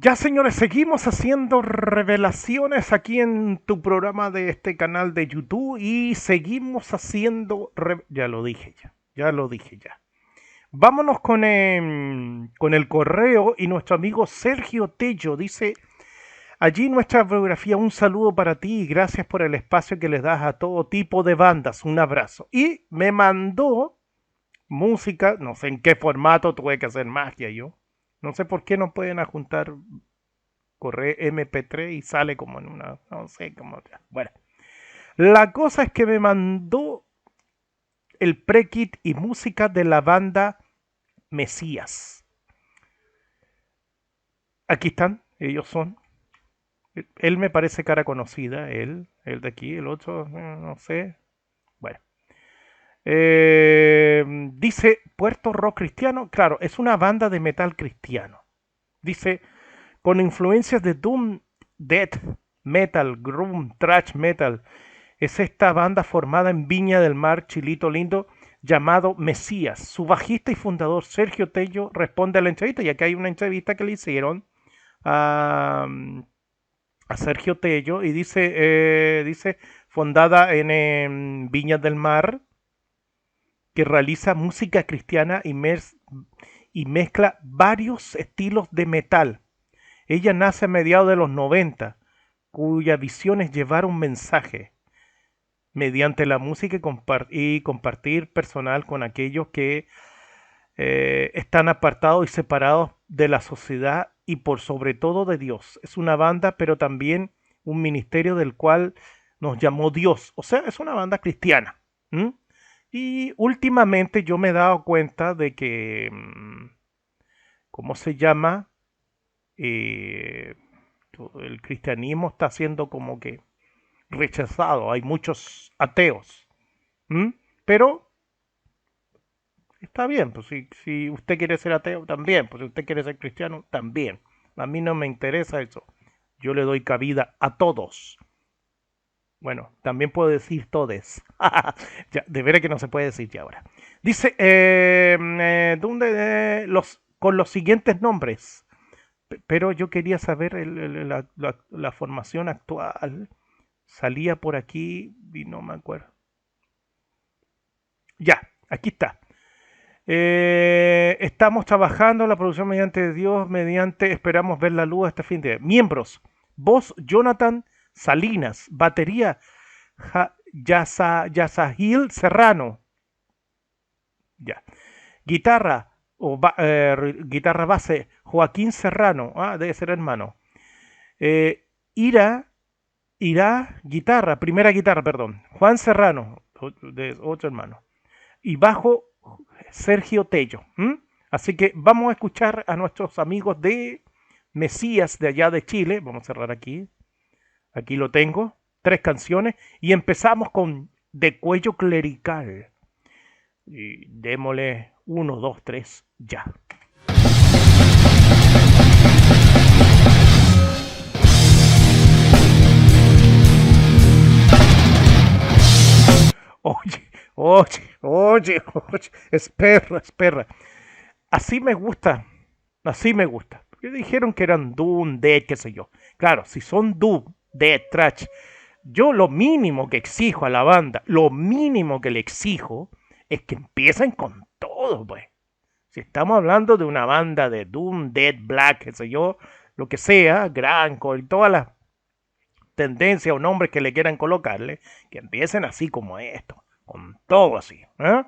Ya señores, seguimos haciendo revelaciones aquí en tu programa de este canal de YouTube y seguimos haciendo... Ya lo dije ya, ya lo dije ya. Vámonos con, em, con el correo y nuestro amigo Sergio Tello dice, allí nuestra biografía, un saludo para ti y gracias por el espacio que les das a todo tipo de bandas, un abrazo. Y me mandó música, no sé en qué formato, tuve que hacer magia yo no sé por qué no pueden adjuntar correo MP3 y sale como en una, no sé cómo. Bueno, la cosa es que me mandó el pre-kit y música de la banda Mesías. Aquí están, ellos son. Él me parece cara conocida, él, el de aquí, el otro, no sé. Eh, dice Puerto Rock Cristiano, claro, es una banda de metal cristiano. Dice, con influencias de Doom, Death, Metal, Groom, Trash Metal. Es esta banda formada en Viña del Mar, Chilito Lindo, llamado Mesías. Su bajista y fundador Sergio Tello responde a la entrevista, ya que hay una entrevista que le hicieron a, Sergio Tello y dice, eh, dice fundada en Viña del Mar, que realiza música cristiana y, mezcla varios estilos de metal. Ella nace a mediados de los 90, cuya visión es llevar un mensaje mediante la música y, compartir personal con aquellos que eh, están apartados y separados de la sociedad y por sobre todo de Dios. Es una banda, pero también un ministerio del cual nos llamó Dios. O sea, es una banda cristiana. Y últimamente yo me he dado cuenta de que, mm, ¿cómo se llama? Eh, el cristianismo está siendo como que rechazado. Hay muchos ateos. Pero está bien, pues si, si usted quiere ser ateo, también. Pues si usted quiere ser cristiano, también. A mí no me interesa eso. Yo le doy cabida a todos. Bueno, también puedo decir todes. de veras que no se puede decir ya ahora. Dice, em, eh, ¿dónde, los, con los siguientes nombres. Pero yo quería saber la, formación actual. Salía por aquí y no me acuerdo. Ya, aquí está. Eh, estamos trabajando la producción mediante Dios, mediante esperamos ver la luz este fin de miembros. Voz Jonathan Salinas, batería Yasahil Serrano. Ya. Guitarra o eh, guitarra base Joaquín Serrano, ah, debe ser hermano. Eh, Ira, Ira, guitarra, primera guitarra, perdón. Juan Serrano, de otro hermano. Y bajo Sergio Tello. Así que vamos a escuchar a nuestros amigos de Mesías de allá de Chile. Vamos a cerrar aquí. Aquí lo tengo, tres canciones y empezamos con De Cuello Clerical. Y démosle uno, dos, tres, ya. Oye, oye, oye, oye, espera, espera. Así me gusta, así me gusta. Dijeron que eran Doom, de qué sé yo. Claro, si son Doom, de trash. Yo lo mínimo que exijo a la banda, lo mínimo que le exijo es que empiecen con todo, pues. Si estamos hablando de una banda de Doom, Dead, Black, qué sé yo, lo que sea, Granco y todas las tendencias o nombres que le quieran colocarle, que empiecen así como esto, con todo así. ¿eh?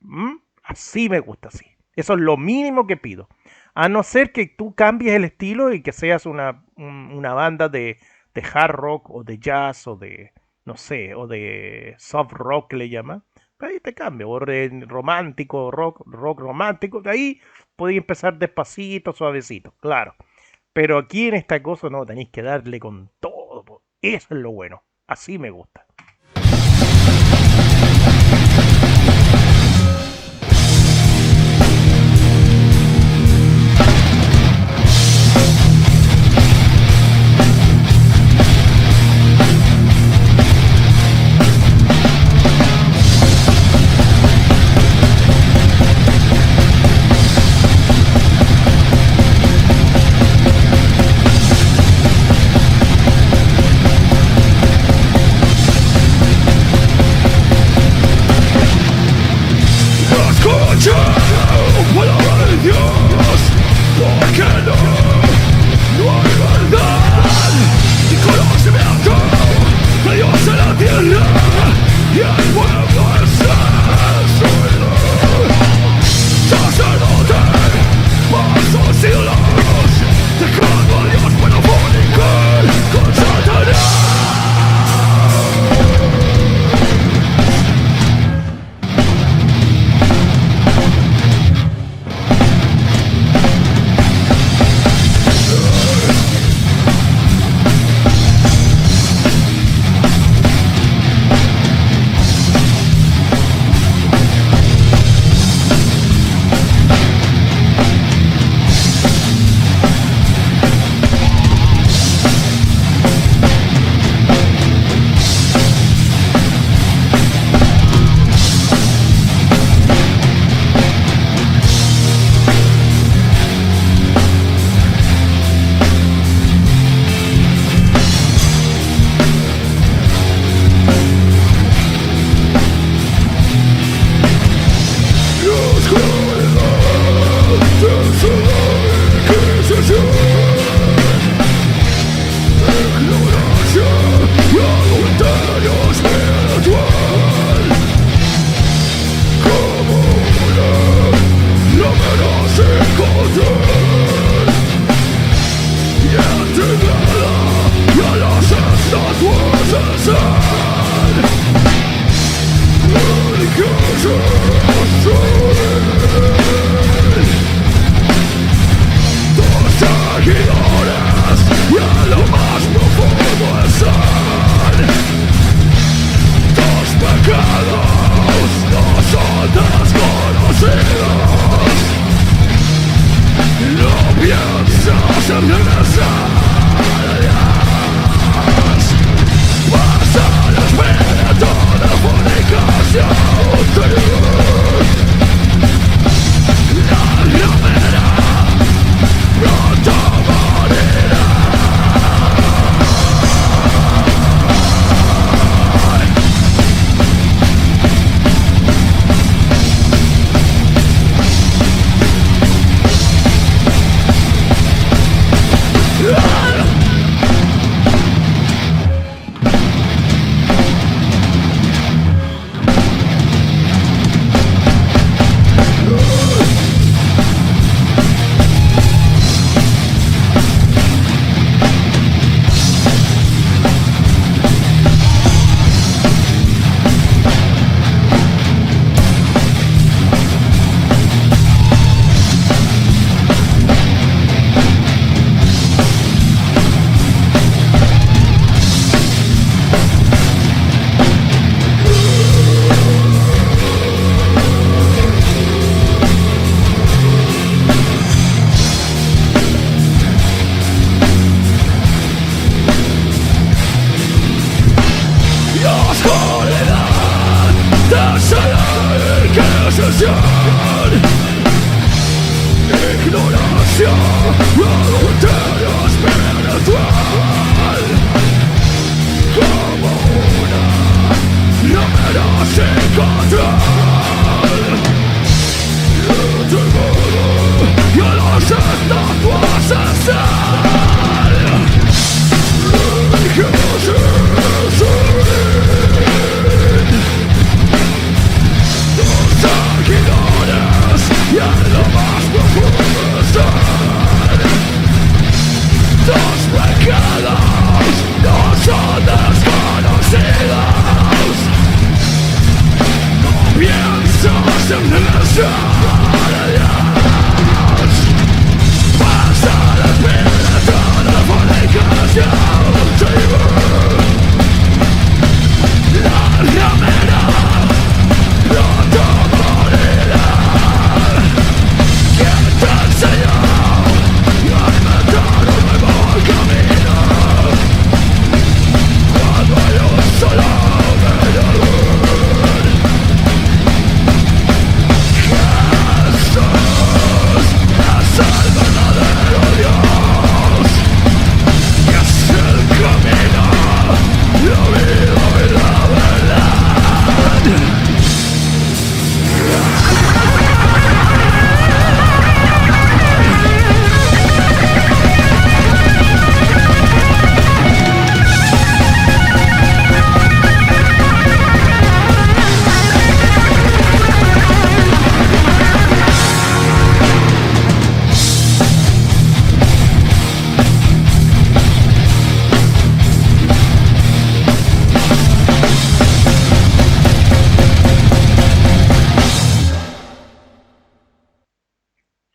¿Mm? Así me gusta así. Eso es lo mínimo que pido. A no ser que tú cambies el estilo y que seas una, una banda de, de hard rock o de jazz o de, no sé, o de soft rock le llaman, ahí te cambia, o romántico, rock, rock romántico, de ahí podéis empezar despacito, suavecito, claro. Pero aquí en esta cosa no, tenéis que darle con todo, eso es lo bueno, así me gusta.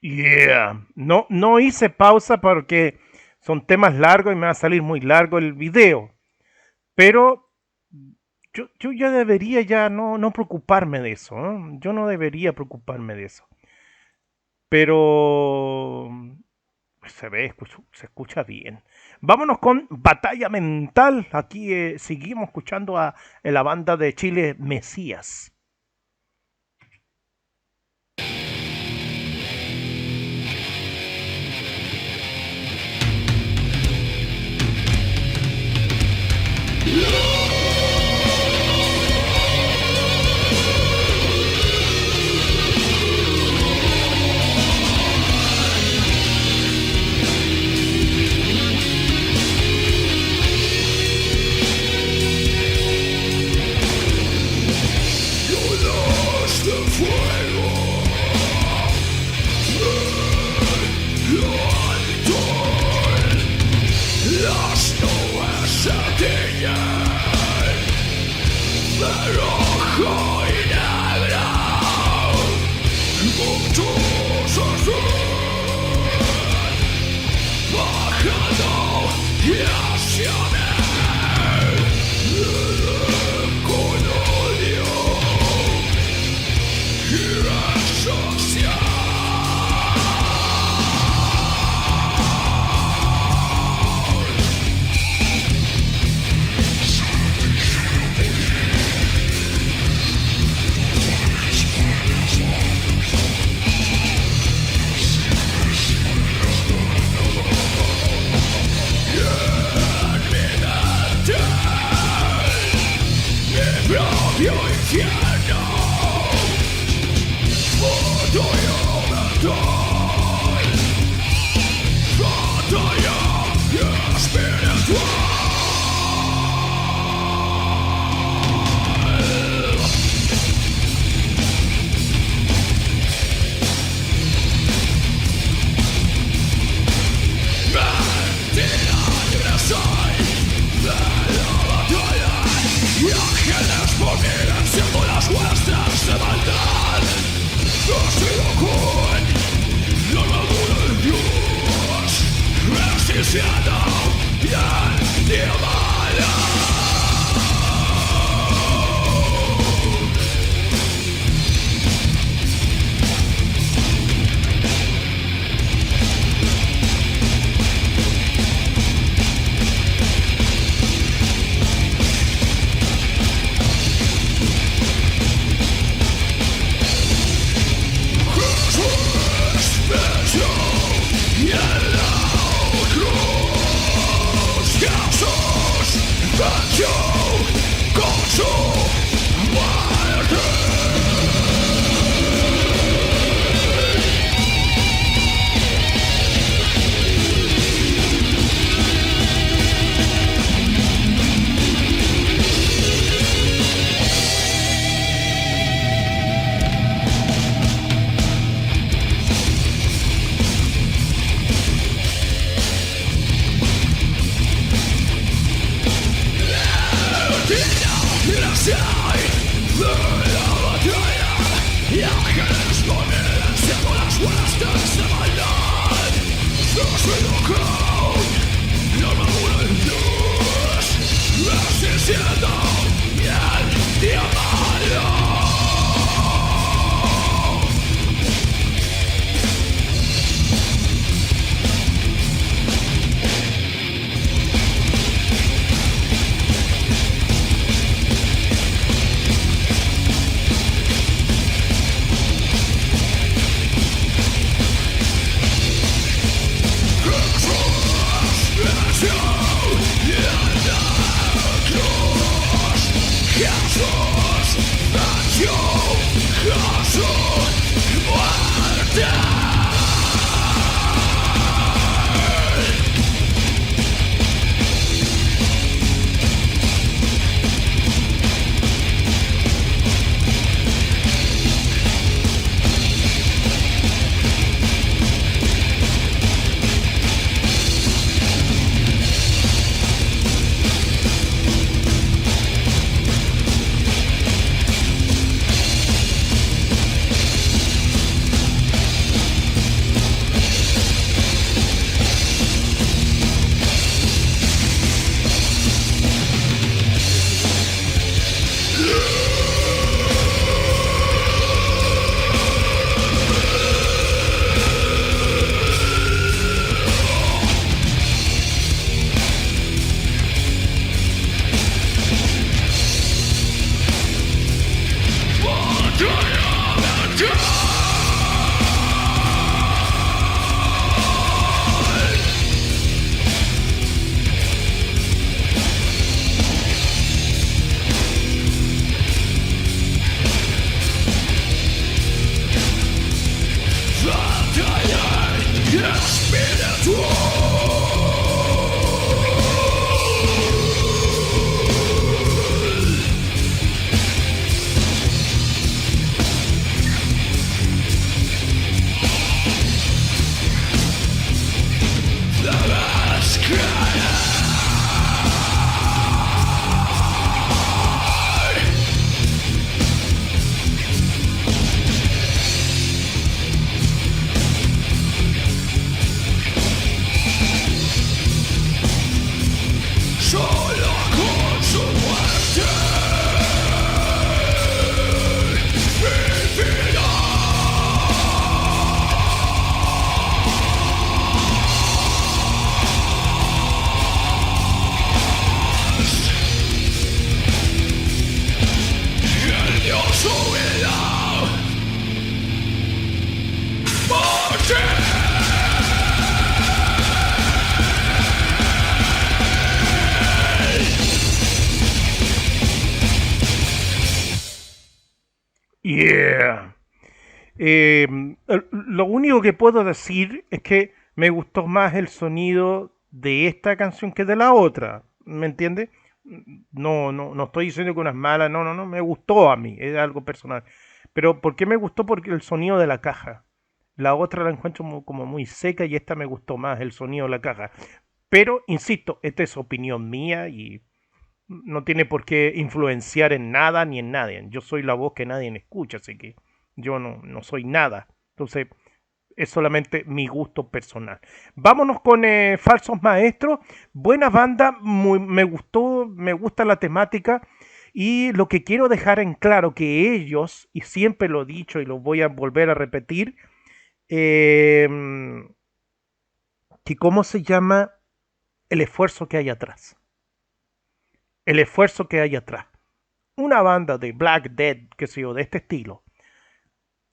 No hice pausa porque son temas largos y me va a salir muy largo el video. Pero yo, ya debería ya no, no preocuparme de eso. Yo no debería preocuparme de eso. Pero se ve, se escucha bien. Vámonos con Batalla Mental. Aquí eh, seguimos escuchando a la banda de Chile Mesías. No! Shut up! Lo único que puedo decir es que me gustó más el sonido de esta canción que de la otra. ¿Me entiende? No, no, no estoy diciendo que una es mala, no, no, no, me gustó a mí, es algo personal. Pero ¿por qué me gustó? Porque el sonido de la caja. La otra la encuentro como, muy seca y esta me gustó más, el sonido de la caja. Pero, insisto, esta es opinión mía y no tiene por qué influenciar en nada ni en nadie. Yo soy la voz que nadie escucha, así que yo no, no soy nada. Entonces, Es solamente mi gusto personal. Vámonos con eh, Falsos Maestros. Buena banda, me gustó, me gusta la temática. Y lo que quiero dejar en claro que ellos, y siempre lo he dicho y lo voy a volver a repetir, em, que cómo se llama el esfuerzo que hay atrás. El esfuerzo que hay atrás. Una banda de Black Dead, que sé yo, de este estilo,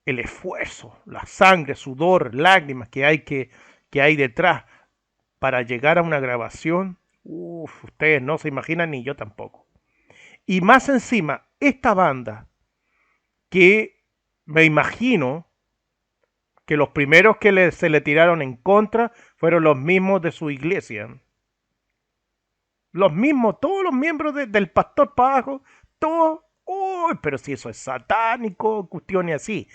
el esfuerzo, la sangre, sudor, lágrimas que hay, que, que hay detrás para llegar a una grabación, uff, ustedes no se imaginan ni yo tampoco. Y más encima, esta banda, que me imagino que los primeros que se le tiraron en contra fueron los mismos de su iglesia. Los mismos, todos los miembros del pastor para todos Uy, pero si eso es satánico, cuestiones así.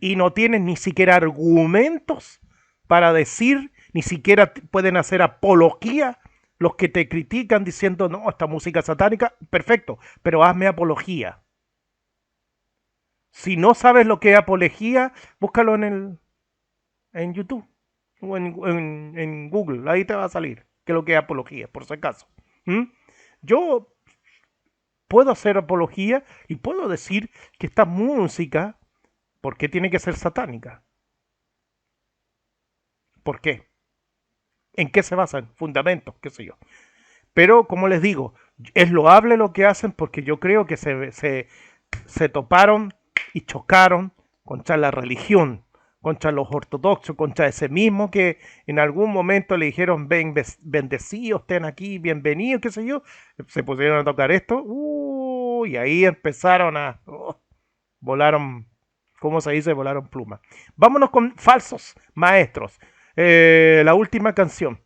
Y no tienen ni siquiera argumentos para decir, ni siquiera pueden hacer apología los que te critican diciendo, no, esta música satánica, perfecto, pero hazme apología. Si no sabes lo que es apología, búscalo en, el, en YouTube o en, Google, ahí te va a salir qué es lo que es apología, por si acaso. Yo puedo hacer apología y puedo decir que esta música, ¿por qué tiene que ser satánica? ¿Por qué? ¿En qué se basan? Fundamentos, qué sé yo. Pero, como les digo, es loable lo que hacen porque yo creo que se, se, se toparon y chocaron contra la religión, contra los ortodoxos, contra ese mismo que en algún momento le dijeron, ven, bendecidos, estén aquí, bienvenidos, qué sé yo, se pusieron a tocar esto, uh, y ahí empezaron a, oh, volaron, ¿cómo se dice? Volaron plumas. Vámonos con falsos maestros. Eh, la última canción.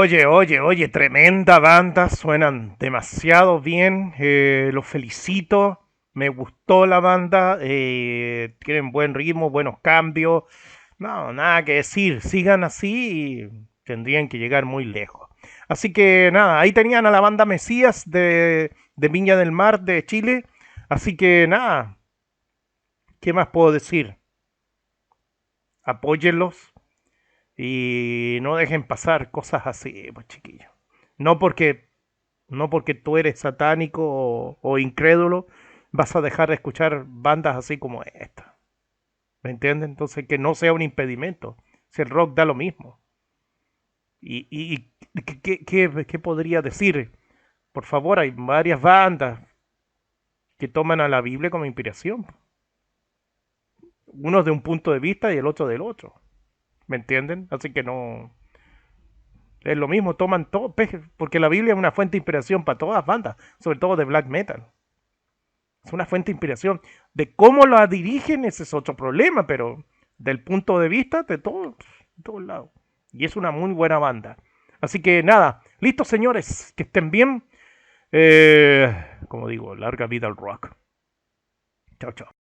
Oye, oye, oye, tremenda banda, suenan demasiado bien, eh, los felicito, me gustó la banda, eh, tienen buen ritmo, buenos cambios, no, nada que decir, sigan así y tendrían que llegar muy lejos. Así que nada, ahí tenían a la banda Mesías de, de Viña del Mar de Chile, así que nada, ¿qué más puedo decir? Apóyenlos y no dejen pasar cosas así, pues chiquillos. No porque, no porque tú eres satánico o, o incrédulo, vas a dejar de escuchar bandas así como esta. ¿Me entienden? Entonces que no sea un impedimento. Si el rock da lo mismo. ¿Y, y, y ¿qué, qué, qué podría decir? Por favor, hay varias bandas que toman a la Biblia como inspiración. Uno de un punto de vista y el otro del otro. ¿Me entienden? Así que no. Es lo mismo, toman todo, porque la Biblia es una fuente de inspiración para todas las bandas, sobre todo de black metal. Es una fuente de inspiración. De cómo la dirigen, ese es otro problema, pero del punto de vista de todos, de todos lados. Y es una muy buena banda. Así que nada, listos señores, que estén bien. Eh, como digo, larga vida al rock. Chao, chao.